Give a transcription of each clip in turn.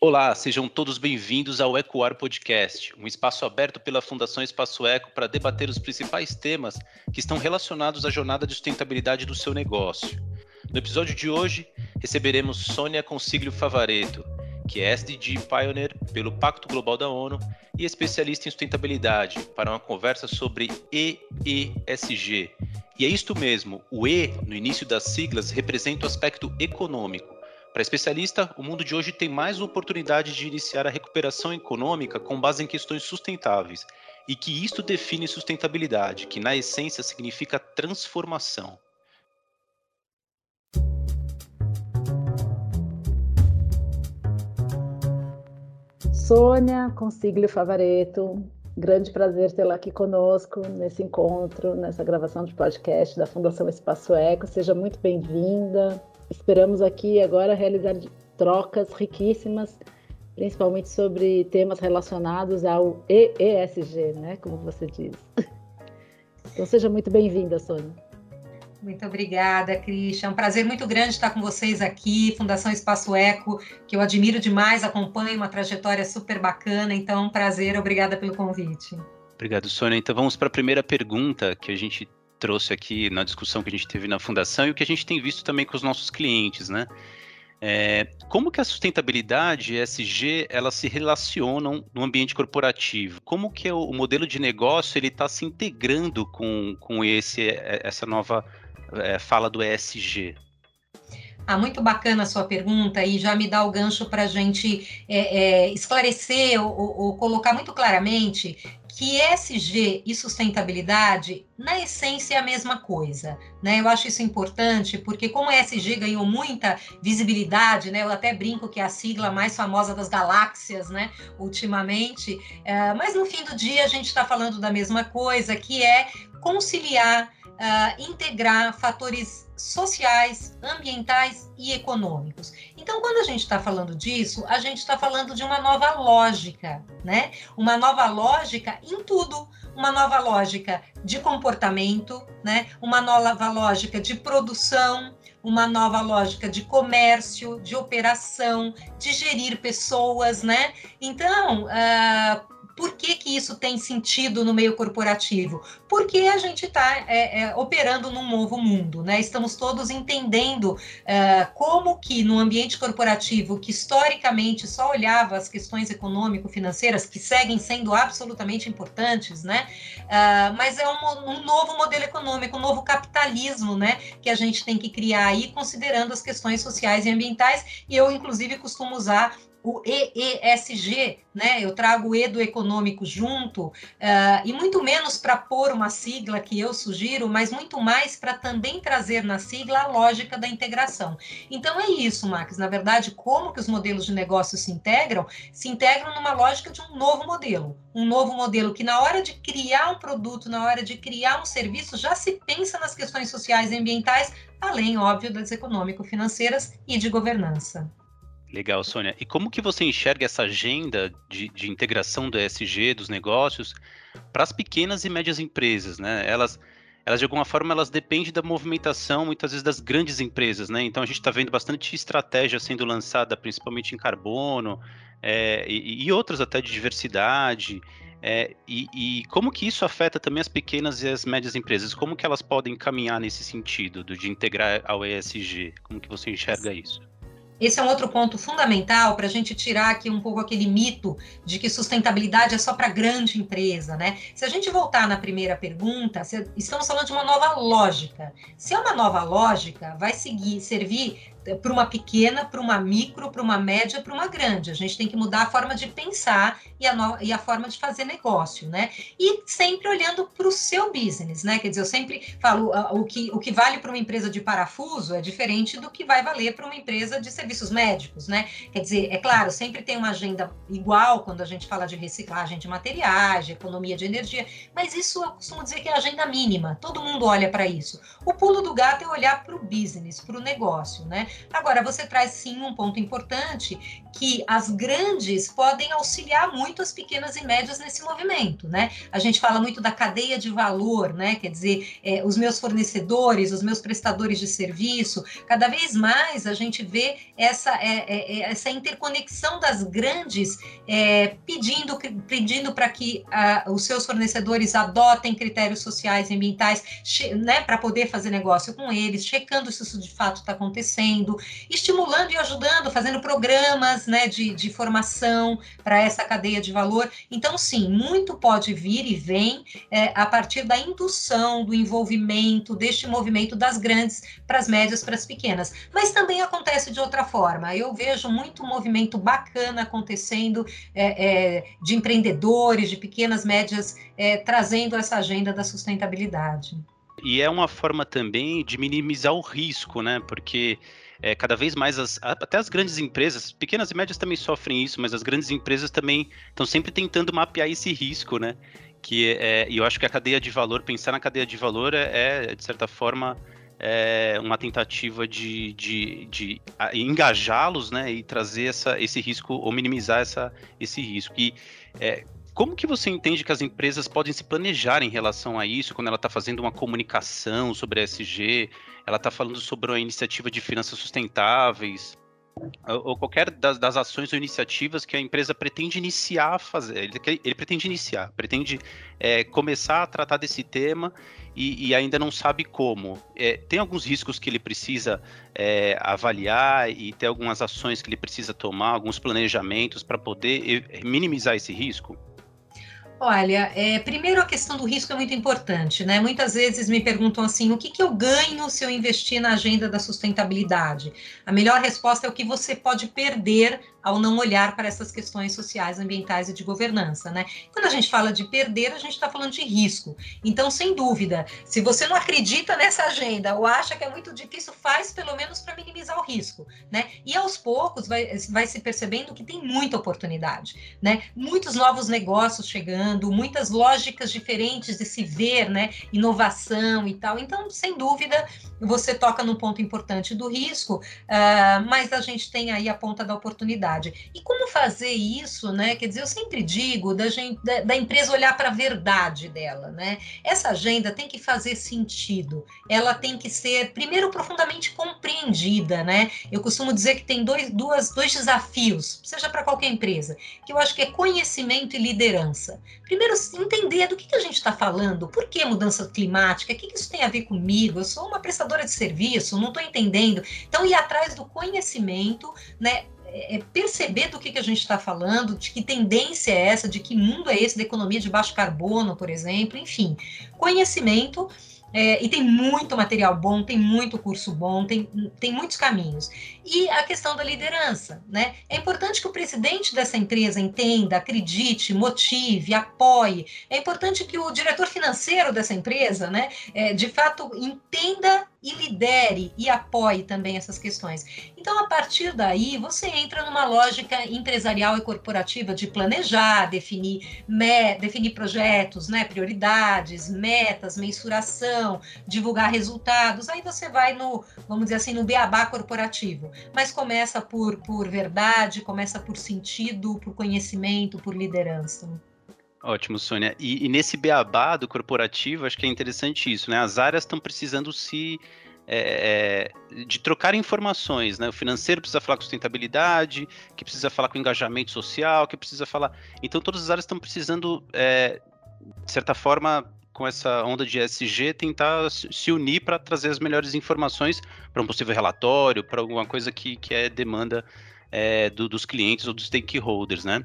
Olá, sejam todos bem-vindos ao Ecoar Podcast, um espaço aberto pela Fundação Espaço Eco para debater os principais temas que estão relacionados à jornada de sustentabilidade do seu negócio. No episódio de hoje, receberemos Sônia Consiglio Favareto, que é SDG Pioneer pelo Pacto Global da ONU e especialista em sustentabilidade, para uma conversa sobre EESG. E é isto mesmo, o E, no início das siglas, representa o aspecto econômico para especialista, o mundo de hoje tem mais oportunidade de iniciar a recuperação econômica com base em questões sustentáveis, e que isto define sustentabilidade, que na essência significa transformação. Sônia Consiglio Favareto, grande prazer tê-la aqui conosco nesse encontro, nessa gravação de podcast da Fundação Espaço Eco. Seja muito bem-vinda. Esperamos aqui agora realizar trocas riquíssimas, principalmente sobre temas relacionados ao EESG, né? Como você diz. Então seja muito bem-vinda, Sônia. Muito obrigada, Cristian. É um prazer muito grande estar com vocês aqui, Fundação Espaço Eco, que eu admiro demais, acompanho uma trajetória super bacana. Então, um prazer, obrigada pelo convite. Obrigado, Sônia. Então vamos para a primeira pergunta que a gente trouxe aqui na discussão que a gente teve na fundação e o que a gente tem visto também com os nossos clientes, né? É, como que a sustentabilidade e ESG elas se relacionam no ambiente corporativo? Como que o, modelo de negócio ele está se integrando com, com esse, é, essa nova é, fala do ESG? Ah, muito bacana a sua pergunta e já me dá o gancho para a gente é, é, esclarecer ou, ou, colocar muito claramente que ESG e sustentabilidade, na essência, é a mesma coisa. Né? Eu acho isso importante, porque como ESG ganhou muita visibilidade, né? eu até brinco que é a sigla mais famosa das galáxias, né? ultimamente, é, mas no fim do dia a gente está falando da mesma coisa, que é conciliar, uh, integrar fatores sociais, ambientais e econômicos. Então, quando a gente está falando disso, a gente está falando de uma nova lógica, né? Uma nova lógica em tudo, uma nova lógica de comportamento, né? Uma nova lógica de produção, uma nova lógica de comércio, de operação, de gerir pessoas, né? Então, uh, por que, que isso tem sentido no meio corporativo? Porque a gente está é, é, operando num novo mundo, né? Estamos todos entendendo é, como que no ambiente corporativo, que historicamente só olhava as questões econômico-financeiras, que seguem sendo absolutamente importantes, né? Uh, mas é um, um, novo modelo econômico, um novo capitalismo, né? Que a gente tem que criar aí, considerando as questões sociais e ambientais. E eu, inclusive, costumo usar o EESG, né? Eu trago o E do econômico junto, uh, e muito menos para pôr uma sigla que eu sugiro, mas muito mais para também trazer na sigla a lógica da integração. Então é isso, Max. Na verdade, como que os modelos de negócio se integram? Se integram numa lógica de um novo modelo. Um novo modelo que, na hora de criar um produto, na hora de criar um serviço, já se pensa nas questões sociais e ambientais, além, óbvio, das econômico-financeiras e de governança. Legal, Sônia. E como que você enxerga essa agenda de, de integração do ESG, dos negócios, para as pequenas e médias empresas, né? Elas, elas, de alguma forma, elas dependem da movimentação, muitas vezes, das grandes empresas, né? Então, a gente está vendo bastante estratégia sendo lançada, principalmente em carbono, é, e, e outras até de diversidade, é, e, e, como que isso afeta também as pequenas e as médias empresas? Como que elas podem caminhar nesse sentido, de integrar ao ESG? Como que você enxerga isso? Esse é um outro ponto fundamental para a gente tirar aqui um pouco aquele mito de que sustentabilidade é só para grande empresa, né? Se a gente voltar na primeira pergunta, estamos falando de uma nova lógica. Se é uma nova lógica, vai seguir, servir para uma pequena, para uma micro, para uma média, para uma grande. A gente tem que mudar a forma de pensar e a, no, e a forma de fazer negócio, né? E sempre olhando para o seu business, né? Quer dizer, eu sempre falo o que, o que vale para uma empresa de parafuso é diferente do que vai valer para uma empresa de serviços médicos, né? Quer dizer, é claro, sempre tem uma agenda igual quando a gente fala de reciclagem de materiais, de economia de energia, mas isso eu costumo dizer que é agenda mínima. Todo mundo olha para isso. O pulo do gato é olhar para o business, para o negócio, né? Agora, você traz sim um ponto importante que as grandes podem auxiliar muito as pequenas e médias nesse movimento, né? A gente fala muito da cadeia de valor, né? Quer dizer, é, os meus fornecedores, os meus prestadores de serviço, cada vez mais a gente vê essa, é, é, é essa interconexão das grandes é, pedindo, pedindo para que os seus fornecedores adotem critérios sociais e ambientais, né? Para poder fazer negócio com eles, checando se isso de fato está acontecendo, estimulando e ajudando, fazendo programas né, de, de formação para essa cadeia de valor. Então, sim, muito pode vir e vem é, a partir da indução, do envolvimento deste movimento das grandes para as médias, para as pequenas. Mas também acontece de outra forma. Eu vejo muito movimento bacana acontecendo é, é, de empreendedores, de pequenas, médias, é, trazendo essa agenda da sustentabilidade. E é uma forma também de minimizar o risco, né? Porque é, cada vez mais as, até as grandes empresas, pequenas e médias também sofrem isso, mas as grandes empresas também estão sempre tentando mapear esse risco, né? Que é, e eu acho que a cadeia de valor, pensar na cadeia de valor é, é de certa forma é uma tentativa de, de, de engajá-los, né, e trazer essa, esse risco ou minimizar essa, esse risco. E é, como que você entende que as empresas podem se planejar em relação a isso, quando ela está fazendo uma comunicação sobre a SG, ela está falando sobre uma iniciativa de finanças sustentáveis, ou qualquer das, das, ações ou iniciativas que a empresa pretende iniciar a fazer. Ele, ele pretende iniciar, pretende é, começar a tratar desse tema e, e ainda não sabe como. É, tem alguns riscos que ele precisa é, avaliar e tem algumas ações que ele precisa tomar, alguns planejamentos para poder minimizar esse risco? Olha, é, primeiro a questão do risco é muito importante, né? Muitas vezes me perguntam assim: o que, que eu ganho se eu investir na agenda da sustentabilidade? A melhor resposta é o que você pode perder ao não olhar para essas questões sociais, ambientais e de governança, né? Quando a gente fala de perder, a gente está falando de risco. Então, sem dúvida, se você não acredita nessa agenda ou acha que é muito difícil, faz pelo menos para minimizar o risco, né? E aos poucos vai, vai se percebendo que tem muita oportunidade, né? Muitos novos negócios chegando, muitas lógicas diferentes de se ver, né? Inovação e tal. Então, sem dúvida, você toca no ponto importante do risco, uh, mas a gente tem aí a ponta da oportunidade. E como fazer isso, né? Quer dizer, eu sempre digo da, gente, da, da empresa olhar para a verdade dela, né? Essa agenda tem que fazer sentido, ela tem que ser, primeiro, profundamente compreendida, né? Eu costumo dizer que tem dois, duas, dois desafios, seja para qualquer empresa, que eu acho que é conhecimento e liderança. Primeiro, entender do que, que a gente está falando, por que mudança climática, o que, que isso tem a ver comigo? Eu sou uma prestadora de serviço, não estou entendendo. Então, ir atrás do conhecimento, né? É, é perceber do que, que a gente está falando, de que tendência é essa, de que mundo é esse da economia de baixo carbono, por exemplo, enfim, conhecimento é, e tem muito material bom, tem muito curso bom, tem, tem muitos caminhos. E a questão da liderança, né? É importante que o presidente dessa empresa entenda, acredite, motive, apoie. É importante que o diretor financeiro dessa empresa, né, é, de fato, entenda e lidere e apoie também essas questões. Então, a partir daí, você entra numa lógica empresarial e corporativa de planejar, definir, me, definir projetos, né, prioridades, metas, mensuração, divulgar resultados. Aí você vai no, vamos dizer assim, no beabá corporativo. Mas começa por, por verdade, começa por sentido, por conhecimento, por liderança. Ótimo, Sônia. E, e, nesse beabá do corporativo, acho que é interessante isso, né? As áreas estão precisando se é, é, de trocar informações, né? O financeiro precisa falar com sustentabilidade, que precisa falar com engajamento social, que precisa falar. Então, todas as áreas estão precisando, é, de certa forma, com essa onda de SG, tentar se unir para trazer as melhores informações para um possível relatório, para alguma coisa que, que é demanda é, do, dos clientes ou dos stakeholders, né?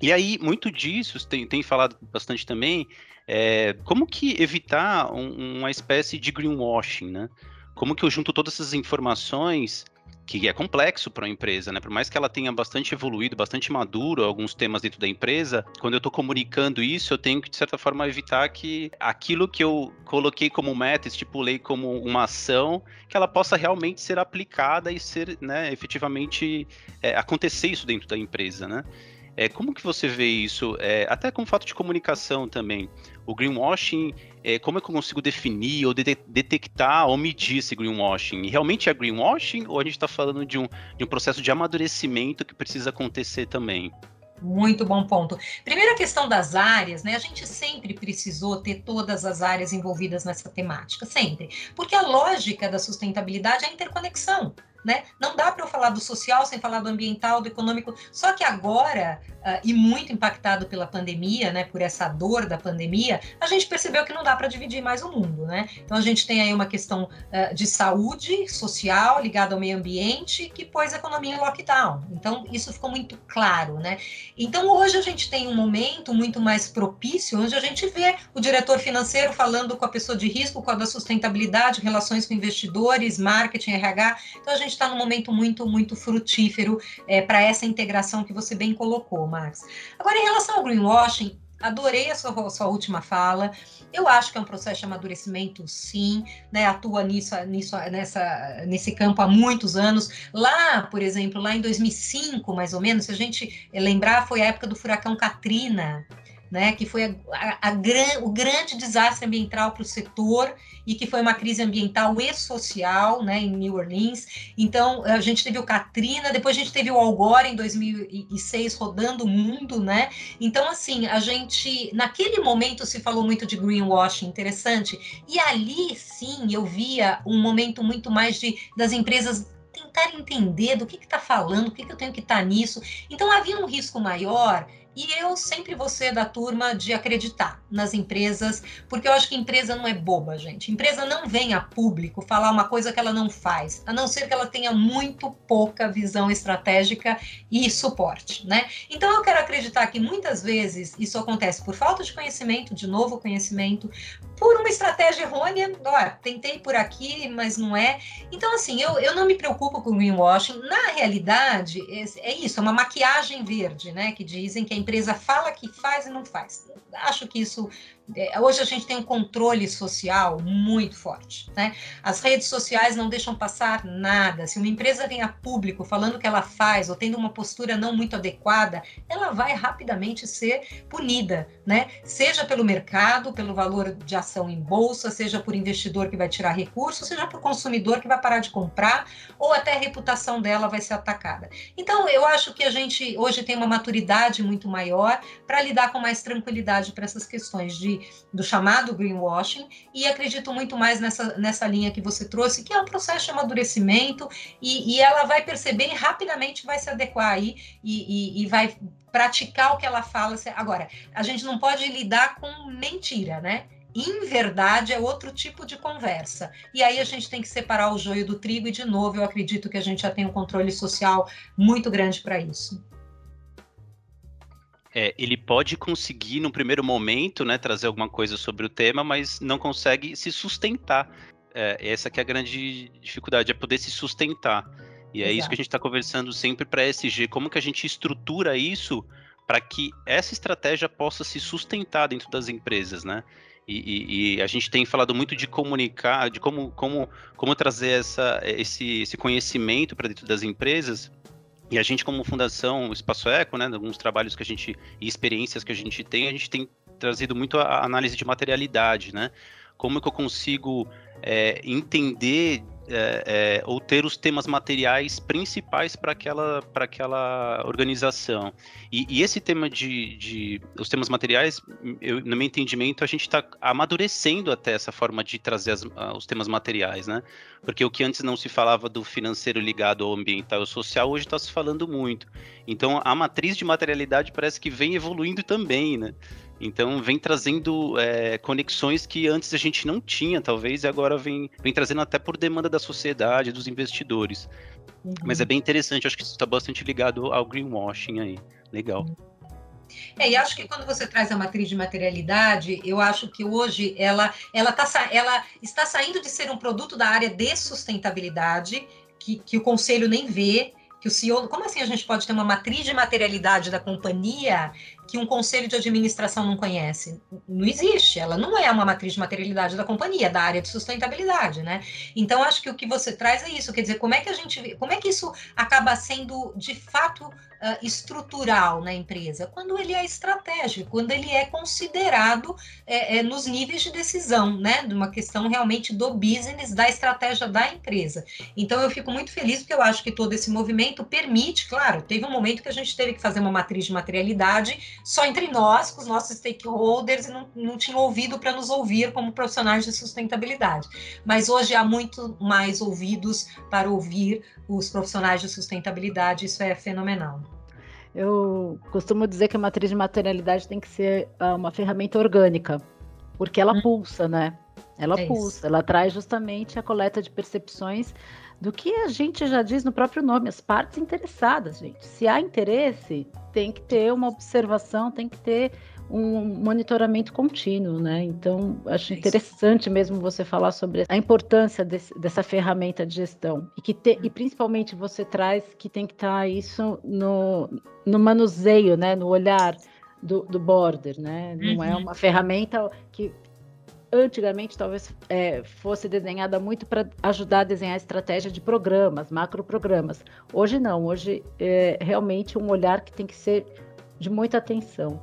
E aí, muito disso, tem, tem falado bastante também, é, como que evitar um, uma espécie de greenwashing, né? Como que eu junto todas essas informações, que é complexo para uma empresa, né? Por mais que ela tenha bastante evoluído, bastante maduro alguns temas dentro da empresa, quando eu estou comunicando isso, eu tenho que, de certa forma, evitar que aquilo que eu coloquei como meta, estipulei como uma ação, que ela possa realmente ser aplicada e ser, né, efetivamente, é, acontecer isso dentro da empresa, né? É, como que você vê isso? É, até com fato de comunicação também. O greenwashing, é, como é que eu consigo definir ou de detectar ou medir esse greenwashing? Realmente é greenwashing ou a gente está falando de um, de um processo de amadurecimento que precisa acontecer também? Muito bom ponto. Primeira questão das áreas, né? A gente sempre precisou ter todas as áreas envolvidas nessa temática, sempre. Porque a lógica da sustentabilidade é a interconexão. Né? Não dá para eu falar do social sem falar do ambiental, do econômico. Só que agora, uh, e muito impactado pela pandemia, né, por essa dor da pandemia, a gente percebeu que não dá para dividir mais o mundo. Né? Então a gente tem aí uma questão uh, de saúde social ligada ao meio ambiente que pôs a economia em lockdown. Então isso ficou muito claro. Né? Então hoje a gente tem um momento muito mais propício, onde a gente vê o diretor financeiro falando com a pessoa de risco, com a da sustentabilidade, relações com investidores, marketing, RH. Então a gente está num momento muito, muito frutífero é, para essa integração que você bem colocou, Max. Agora, em relação ao greenwashing, adorei a sua, a sua última fala. Eu acho que é um processo de amadurecimento, sim, né? Atua nisso, nisso, nessa, nesse campo há muitos anos. Lá, por exemplo, lá em 2005, mais ou menos, se a gente lembrar, foi a época do furacão Katrina né, que foi a, a, o grande desastre ambiental para o setor e que foi uma crise ambiental e social né, em New Orleans. Então, a gente teve o Katrina, depois a gente teve o Al Gore em 2006 rodando o mundo. Né? Então, assim, a gente, naquele momento se falou muito de greenwashing, interessante, e ali sim eu via um momento muito mais de das empresas tentar entender do que está falando, o que, que eu tenho que estar tá nisso. Então havia um risco maior e eu sempre vou ser da turma de acreditar nas empresas, porque eu acho que empresa não é boba, gente. Empresa não vem a público falar uma coisa que ela não faz, a não ser que ela tenha muito pouca visão estratégica e suporte, né? Então eu quero acreditar que muitas vezes isso acontece por falta de conhecimento, de novo conhecimento, por uma estratégia errônea, ó, tentei por aqui, mas não é. Então, assim, eu, eu não me preocupo com greenwashing. Na realidade, é, é isso, é uma maquiagem verde, né? Que dizem que a empresa fala que faz e não faz. Acho que isso hoje a gente tem um controle social muito forte, né? As redes sociais não deixam passar nada. Se uma empresa vem a público falando que ela faz ou tendo uma postura não muito adequada, ela vai rapidamente ser punida, né? Seja pelo mercado, pelo valor de ação em bolsa, seja por investidor que vai tirar recursos, seja por consumidor que vai parar de comprar, ou até a reputação dela vai ser atacada. Então, eu acho que a gente hoje tem uma maturidade muito maior para lidar com mais tranquilidade para essas questões de do chamado greenwashing, e acredito muito mais nessa, nessa linha que você trouxe, que é um processo de amadurecimento, e, e ela vai perceber e rapidamente vai se adequar aí e, e, e vai praticar o que ela fala. Agora, a gente não pode lidar com mentira, né? em verdade é outro tipo de conversa. E aí a gente tem que separar o joio do trigo, e de novo eu acredito que a gente já tem um controle social muito grande para isso é, ele pode conseguir, no primeiro momento, né, trazer alguma coisa sobre o tema, mas não consegue se sustentar. É, essa que é a grande dificuldade, é poder se sustentar. E é Exato. isso que a gente está conversando sempre para a SG, como que a gente estrutura isso para que essa estratégia possa se sustentar dentro das empresas, né? E, e, e, a gente tem falado muito de comunicar, de como, como, como trazer essa, esse, esse conhecimento para dentro das empresas, e a gente, como Fundação Espaço Eco, né, alguns trabalhos que a gente e experiências que a gente tem, a gente tem trazido muito a análise de materialidade, né? Como que eu consigo é, entender é, é, ou ter os temas materiais principais para aquela, aquela organização. E, e esse tema de, de, os temas materiais, eu, no meu entendimento, a gente está amadurecendo até essa forma de trazer as, os temas materiais, né? Porque o que antes não se falava do financeiro ligado ao ambiental e ao social, hoje está se falando muito. Então, a matriz de materialidade parece que vem evoluindo também, né? Então vem trazendo é, conexões que antes a gente não tinha, talvez, e agora vem, vem trazendo até por demanda da sociedade, dos investidores. Uhum. Mas é bem interessante, acho que isso está bastante ligado ao greenwashing aí. Legal. É, e acho que quando você traz a matriz de materialidade, eu acho que hoje ela, ela, tá, ela está saindo de ser um produto da área de sustentabilidade, que, que o conselho nem vê, que o CEO, como assim a gente pode ter uma matriz de materialidade da companhia que um conselho de administração não conhece? Não existe, ela não é uma matriz de materialidade da companhia, da área de sustentabilidade, né? Então, acho que o que você traz é isso, quer dizer, como é que a gente, como é que isso acaba sendo, de fato, uh, estrutural na empresa? Quando ele é estratégico, quando ele é considerado é, é, nos níveis de decisão, né? De uma questão realmente do business, da estratégia da empresa. Então, eu fico muito feliz porque eu acho que todo esse movimento permite, claro, teve um momento que a gente teve que fazer uma matriz de materialidade só entre nós, com os nossos stakeholders, e não, não tinha ouvido para nos ouvir como profissionais de sustentabilidade. Mas hoje há muito mais ouvidos para ouvir os profissionais de sustentabilidade, isso é fenomenal. Eu costumo dizer que a matriz de materialidade tem que ser ah, uma ferramenta orgânica, porque ela hum. pulsa, né? Ela é pulsa, isso. ela traz justamente a coleta de percepções do que a gente já diz no próprio nome, as partes interessadas, gente. Se há interesse, tem que ter uma observação, tem que ter um monitoramento contínuo, né? Então, acho é interessante mesmo você falar sobre a importância desse, dessa ferramenta de gestão e que te, e principalmente você traz que tem que estar tá isso no, no manuseio, né? No olhar do, do border, né? Não é uhum. é uma ferramenta que antigamente talvez é, fosse desenhada muito para ajudar a desenhar a estratégia de programas, macro programas. Hoje não, hoje é realmente um olhar que tem que ser de muita atenção.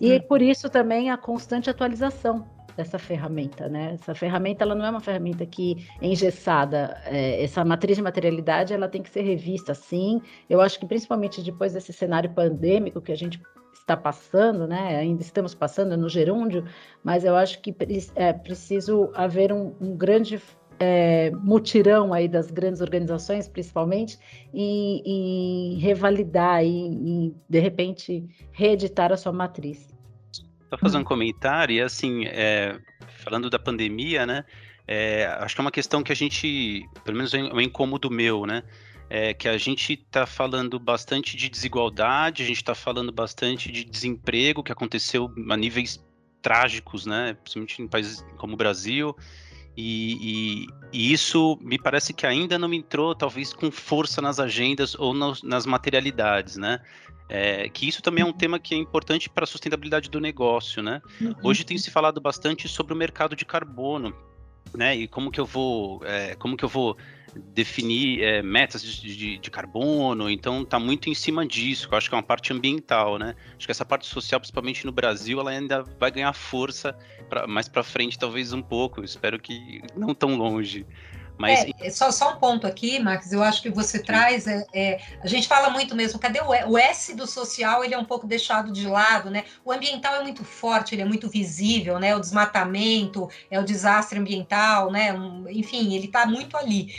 E hum. por isso também a constante atualização dessa ferramenta, né? Essa ferramenta ela não é uma ferramenta que é engessada. É, essa matriz de materialidade ela tem que ser revista, sim. Eu acho que principalmente depois desse cenário pandêmico que a gente está passando, né? Ainda estamos passando no gerúndio, mas eu acho que é preciso haver um, um grande é, mutirão aí das grandes organizações, principalmente, em, em revalidar e, de repente, reeditar a sua matriz. Só fazer um comentário, e assim, é, falando da pandemia, né? É, acho que é uma questão que a gente, pelo menos é um incômodo meu, né? É que a gente está falando bastante de desigualdade, a gente está falando bastante de desemprego que aconteceu a níveis trágicos, né? Principalmente em países como o Brasil. E, e, e, isso me parece que ainda não entrou, talvez, com força nas agendas ou no, nas materialidades, né? É, que isso também é um tema que é importante para a sustentabilidade do negócio, né? Uhum. Hoje tem se falado bastante sobre o mercado de carbono, né? E como que eu vou, é, como que eu vou definir é, metas de, de, de, carbono, então está muito em cima disso, que eu acho que é uma parte ambiental, né? Acho que essa parte social, principalmente no Brasil, ela ainda vai ganhar força pra, mais para frente, talvez um pouco, espero que não tão longe. Mas... É, só, só um ponto aqui, Max, eu acho que você Sim. traz, é, é, a gente fala muito mesmo, cadê o, o S do social, ele é um pouco deixado de lado, né? O ambiental é muito forte, ele é muito visível, né? O desmatamento, é o desastre ambiental, né? Um, enfim, ele está muito ali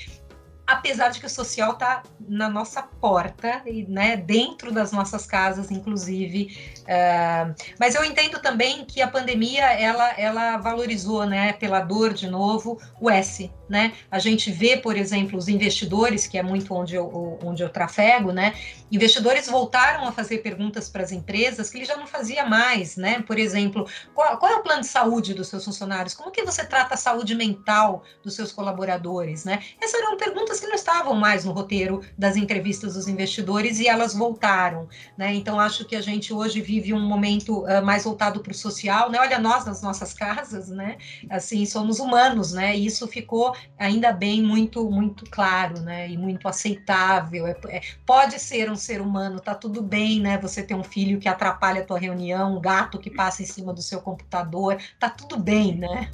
apesar de que o social está na nossa porta, e, né, dentro das nossas casas, inclusive. Uh, mas eu entendo também que a pandemia ela, ela valorizou, né, pela dor de novo, o S, né? A gente vê, por exemplo, os investidores, que é muito onde eu, onde eu trafego, né? Investidores voltaram a fazer perguntas para as empresas que ele já não fazia mais, né? Por exemplo, qual, qual, é o plano de saúde dos seus funcionários? Como que você trata a saúde mental dos seus colaboradores, né? Essas eram perguntas que não estavam mais no roteiro das entrevistas dos investidores e elas voltaram, né? Então, acho que a gente hoje vive um momento uh, mais voltado para o social, né? Olha nós nas nossas casas, né? Assim, somos humanos, né? E isso ficou ainda bem muito muito claro, né? E muito aceitável. É, é, pode ser um ser humano, tá tudo bem, né? Você ter um filho que atrapalha a tua reunião, um gato que passa em cima do seu computador, tá tudo bem, né?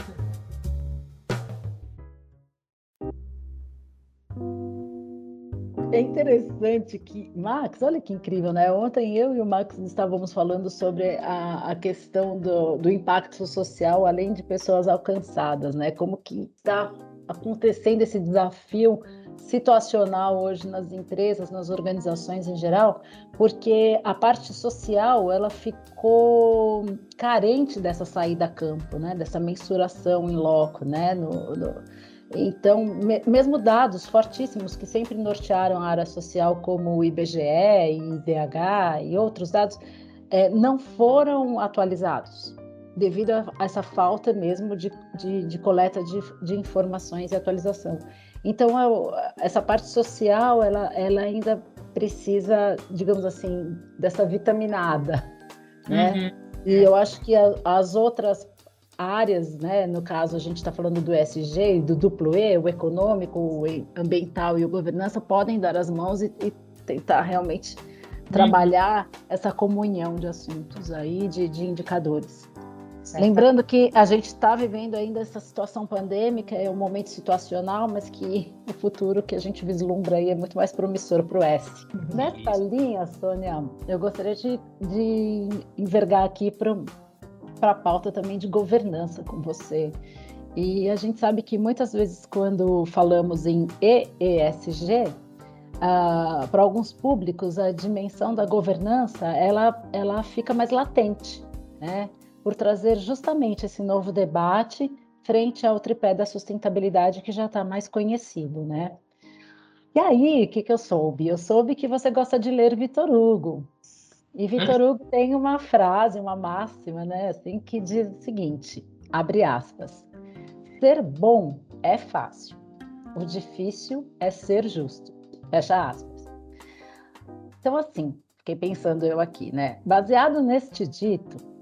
É interessante que, Max, olha que incrível, né? Ontem eu e o Max estávamos falando sobre a, a questão do, do impacto social, além de pessoas alcançadas, né? Como que está acontecendo esse desafio situacional hoje nas empresas, nas organizações em geral, porque a parte social ela ficou carente dessa saída a campo, né? Dessa mensuração em loco, né? No, no... Então, me, mesmo dados fortíssimos que sempre nortearam a área social, como o IBGE, IDH e outros dados, é, não foram atualizados devido a essa falta mesmo de, de, de coleta de, de, informações e atualização. Então, eu, essa parte social, ela, ela ainda precisa, digamos assim, dessa vitaminada, né? Uhum. E eu acho que a, as outras áreas, né, no caso a gente está falando do SG, do duplo E, o econômico, o ambiental e o governança, podem dar as mãos e, e tentar realmente trabalhar uhum. essa comunhão de assuntos aí, de, de indicadores. Certo. Lembrando que a gente está vivendo ainda essa situação pandêmica, é um momento situacional, mas que o futuro que a gente vislumbra aí é muito mais promissor para o S. Uhum. Nessa linha, Sônia, eu gostaria de, de envergar aqui para a pauta também de governança com você. E a gente sabe que muitas vezes quando falamos em EESG, uh, para alguns públicos a dimensão da governança ela, ela fica mais latente, né? Por trazer justamente esse novo debate frente ao tripé da sustentabilidade que já está mais conhecido, né? E aí, o que, que eu soube? Eu soube que você gosta de ler Vitor Hugo. E Vitor hum. Hugo tem uma frase, uma máxima, né, assim, que diz o seguinte, abre aspas, ser bom é fácil, o difícil é ser justo, fecha aspas. Então, assim, fiquei pensando eu aqui, né, baseado neste dito,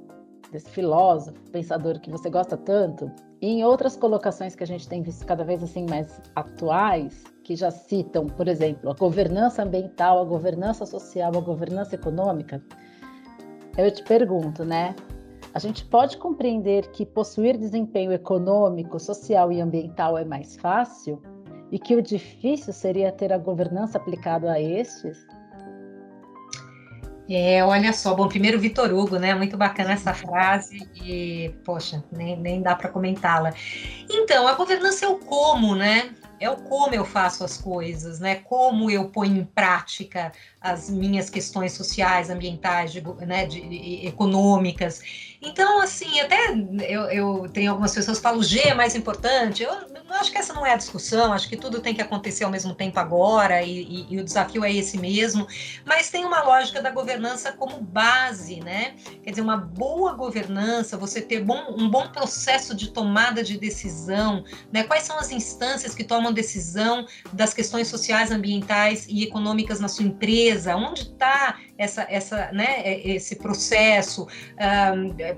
desse filósofo, pensador que você gosta tanto, e em outras colocações que a gente tem visto cada vez assim mais atuais, que já citam, por exemplo, a governança ambiental, a governança social, a governança econômica, eu te pergunto, né? A gente pode compreender que possuir desempenho econômico, social e ambiental é mais fácil e que o difícil seria ter a governança aplicada a estes? É, olha só, bom, primeiro Vitor Hugo, né? Muito bacana essa frase e, poxa, nem, nem dá para comentá-la. Então, a governança é o como, né? É o como eu faço as coisas, né? Como eu ponho em prática as minhas questões sociais, ambientais, de, né, de, de, econômicas. Então, assim, até eu, eu tenho algumas pessoas que falam o G é mais importante. Eu, eu acho que essa não é a discussão, acho que tudo tem que acontecer ao mesmo tempo agora e, e, e, o desafio é esse mesmo. Mas tem uma lógica da governança como base, né? Quer dizer, uma boa governança, você ter bom, um bom processo de tomada de decisão, né? Quais são as instâncias que tomam decisão das questões sociais, ambientais e econômicas na sua empresa? Onde está essa, essa, né, esse processo?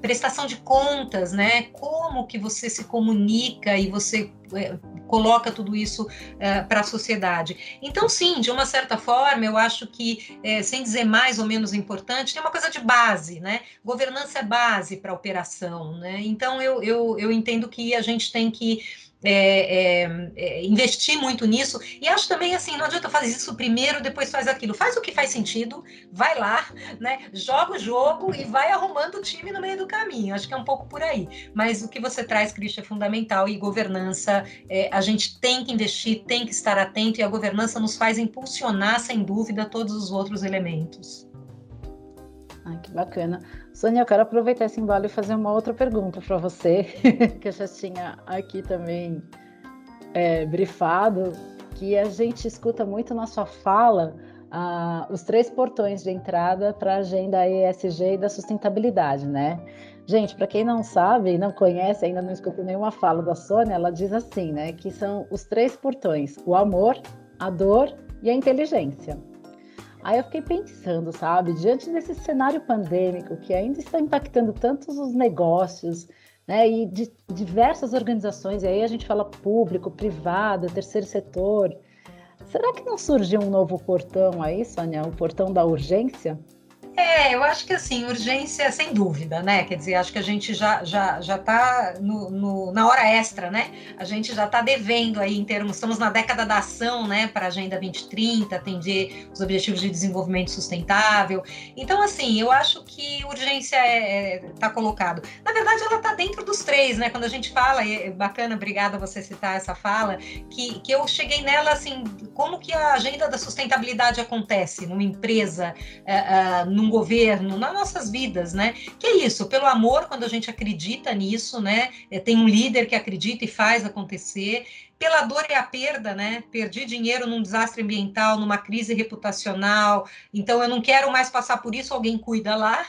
Prestação de contas, né? Como que você se comunica e você é, coloca tudo isso é, para a sociedade. Então, sim, de uma certa forma, eu acho que, é, sem dizer mais ou menos importante, tem uma coisa de base, né? Governança é base para a operação, né? Então, eu, eu, eu entendo que a gente tem que é, é, é, investir muito nisso. E acho também assim, não adianta fazer isso primeiro, depois faz aquilo. Faz o que faz sentido, vai lá, né? Joga o jogo e vai arrumando o time no meio do caminho. Acho que é um pouco por aí. Mas o que você traz, Cristian, é fundamental e governança. É, a gente tem que investir, tem que estar atento, e a governança nos faz impulsionar, sem dúvida, todos os outros elementos. Ai, que bacana. Sônia, eu quero aproveitar esse embalo e fazer uma outra pergunta para você, que eu já tinha aqui também é, brifado, que a gente escuta muito na sua fala ah, os três portões de entrada para a agenda ESG e da sustentabilidade, né? Gente, para quem não sabe não conhece, ainda não escutou nenhuma fala da Sônia, ela diz assim, né? Que são os três portões: o amor, a dor e a inteligência. Aí eu fiquei pensando, sabe, diante desse cenário pandêmico que ainda está impactando tantos os negócios, né, e de diversas organizações, e aí a gente fala público, privado, terceiro setor. Será que não surgiu um novo portão aí, Sônia? O portão da urgência? É, eu acho que assim, urgência sem dúvida, né? Quer dizer, acho que a gente já já já está no, no, na hora extra, né? A gente já está devendo aí em termos, estamos na década da ação, né? Para a Agenda 2030, atender os objetivos de desenvolvimento sustentável. Então, assim, eu acho que urgência está é, é, tá colocado. Na verdade, ela está dentro dos três, né? Quando a gente fala, é bacana, obrigada você citar essa fala, que, que eu cheguei nela assim, como que a agenda da sustentabilidade acontece numa empresa, uh, uh, num governo, nas nossas vidas, né? Que é isso, pelo amor, quando a gente acredita nisso, né? É, tem um líder que acredita e faz acontecer. Pela dor e a perda, né? Perdi dinheiro num desastre ambiental, numa crise reputacional, então eu não quero mais passar por isso, alguém cuida lá.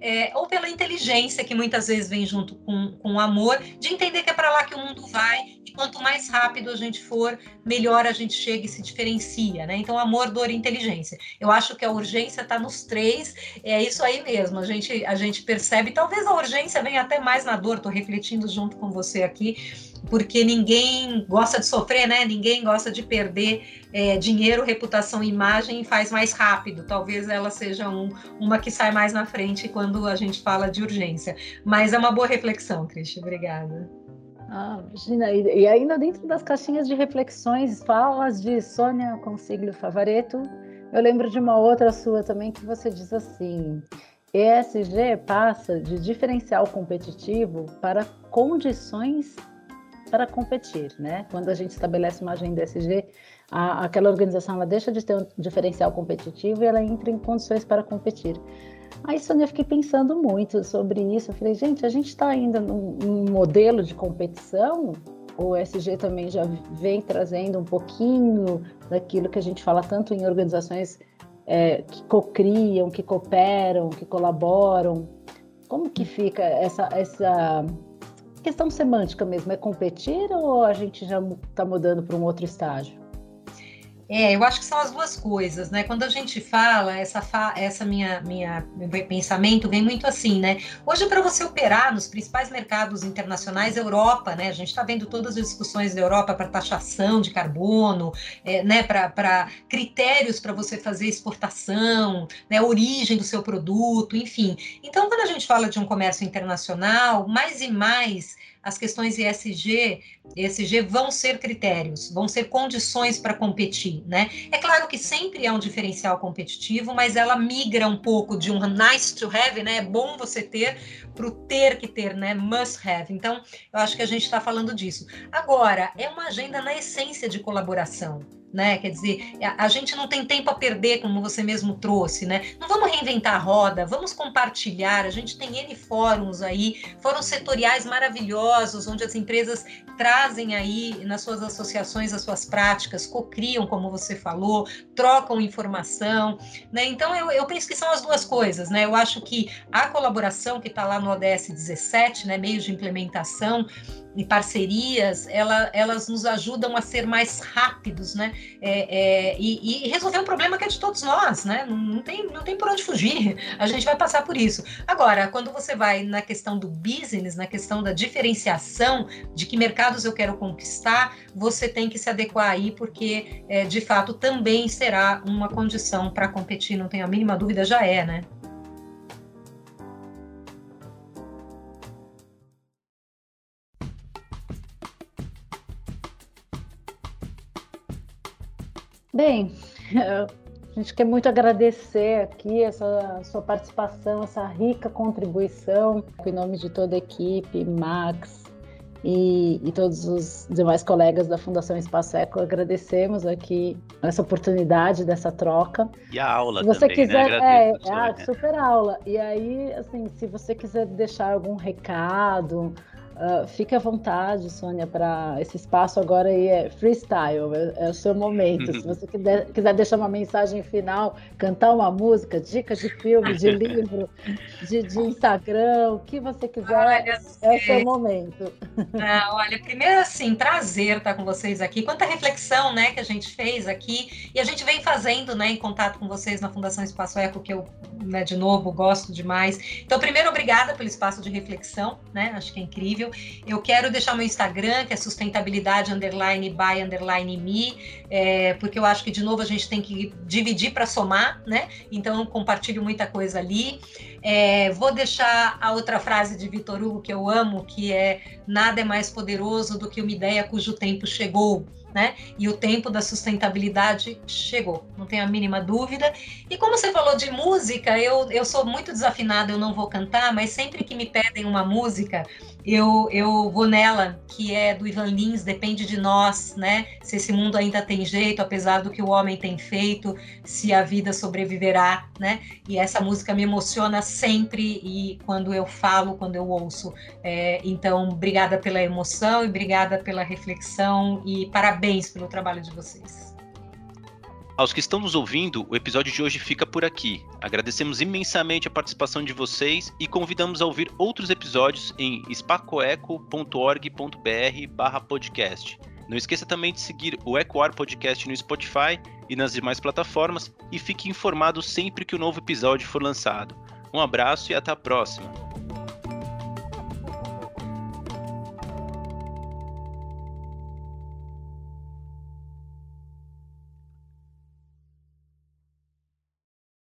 É, ou pela inteligência, que muitas vezes vem junto com, com o amor, de entender que é para lá que o mundo vai, e quanto mais rápido a gente for, melhor a gente chega e se diferencia, né? Então, amor, dor e inteligência. Eu acho que a urgência está nos três, é isso aí mesmo, a gente, a gente percebe, talvez a urgência venha até mais na dor, estou refletindo junto com você aqui, porque ninguém gosta de sofrer, né? Ninguém gosta de perder é, dinheiro, reputação, imagem e faz mais rápido. Talvez ela seja um, uma que sai mais na frente quando a gente fala de urgência. Mas é uma boa reflexão, Cristian. Obrigada. Ah, Gina, e, e ainda dentro das caixinhas de reflexões, falas de Sônia Consiglio Favareto, eu lembro de uma outra sua também que você diz assim: ESG passa de diferencial competitivo para condições para competir, né? Quando a gente estabelece uma agenda ESG, a, aquela organização ela deixa de ter um diferencial competitivo e ela entra em condições para competir. Aí, Sônia, eu fiquei pensando muito sobre isso. Eu falei, gente, a gente está ainda num, num, modelo de competição? O ESG também já vem trazendo um pouquinho daquilo que a gente fala tanto em organizações é, que cocriam, que cooperam, que colaboram. Como que fica essa, essa questão semântica mesmo, é competir ou a gente já está mudando para um outro estágio? É, eu acho que são as duas coisas, né? Quando a gente fala, essa, fa essa minha, minha meu pensamento vem muito assim, né? Hoje, para você operar nos principais mercados internacionais, Europa, né? A gente está vendo todas as discussões da Europa para taxação de carbono, é, né? Para critérios para você fazer exportação, né? origem do seu produto, enfim. Então, quando a gente fala de um comércio internacional, mais e mais as questões ESG, ESG vão ser critérios, vão ser condições para competir, né? É claro que sempre é um diferencial competitivo, mas ela migra um pouco de um nice to have, né? É bom você ter para o ter que ter, né? Must have. Então, eu acho que a gente está falando disso. Agora, é uma agenda na essência de colaboração né? Quer dizer, a, gente não tem tempo a perder, como você mesmo trouxe, né? Não vamos reinventar a roda, vamos compartilhar. A gente tem N fóruns aí, fóruns setoriais maravilhosos, onde as empresas trazem aí nas suas associações as suas práticas, cocriam, como você falou, trocam informação, né? Então eu, eu penso que são as duas coisas, né? Eu acho que a colaboração que está lá no ODS 17, né, meios de implementação, e parcerias, ela, elas nos ajudam a ser mais rápidos, né? É, é, e, e, resolver um problema que é de todos nós, né? Não, não, tem, não tem por onde fugir. A gente vai passar por isso. Agora, quando você vai na questão do business, na questão da diferenciação de que mercados eu quero conquistar, você tem que se adequar aí, porque é, de fato também será uma condição para competir, não tenho a mínima dúvida, já é, né? Bem, a gente quer muito agradecer aqui essa sua participação, essa rica contribuição, em nome de toda a equipe, Max e, e todos os demais colegas da Fundação Espaço Eco, agradecemos aqui essa oportunidade dessa troca. E a aula se você também, quiser, né? Agradeço, é, é a super aula. E aí, assim, se você quiser deixar algum recado, Uh, fique à vontade, Sônia, para esse espaço agora aí é freestyle, é, é o seu momento. Se você quiser, quiser, deixar uma mensagem final, cantar uma música, dicas de filme, de livro, de, de Instagram, o que você quiser, olha, é o seu momento. Ah, olha, primeiro assim, prazer estar com vocês aqui. Quanta reflexão, né, que a gente fez aqui e a gente vem fazendo, né, em contato com vocês na Fundação Espaço Eco, que eu, né, de novo, gosto demais. Então, primeiro, obrigada pelo espaço de reflexão, né? Acho que é incrível. Eu quero deixar meu Instagram, que é sustentabilidade underline by underline me, é, porque eu acho que, de novo, a gente tem que dividir para somar, né? Então, compartilho muita coisa ali. É, vou deixar a outra frase de Vitor Hugo que eu amo, que é nada é mais poderoso do que uma ideia cujo tempo chegou né? E o tempo da sustentabilidade chegou, não tenho a mínima dúvida. E como você falou de música, eu, eu sou muito desafinada, eu não vou cantar, mas sempre que me pedem uma música, eu, eu vou nela, que é do Ivan Lins, Depende de Nós, né? Se esse mundo ainda tem jeito, apesar do que o homem tem feito, se a vida sobreviverá, né? E essa música me emociona sempre e quando eu falo, quando eu ouço. É, então, obrigada pela emoção e obrigada pela reflexão e parabéns pelo trabalho de vocês. Aos que estão nos ouvindo, o episódio de hoje fica por aqui. Agradecemos imensamente a participação de vocês e convidamos a ouvir outros episódios em spacoeco.org.br/podcast. Não esqueça também de seguir o Ecoar Podcast no Spotify e nas demais plataformas e fique informado sempre que o um novo episódio for lançado. Um abraço e até a próxima!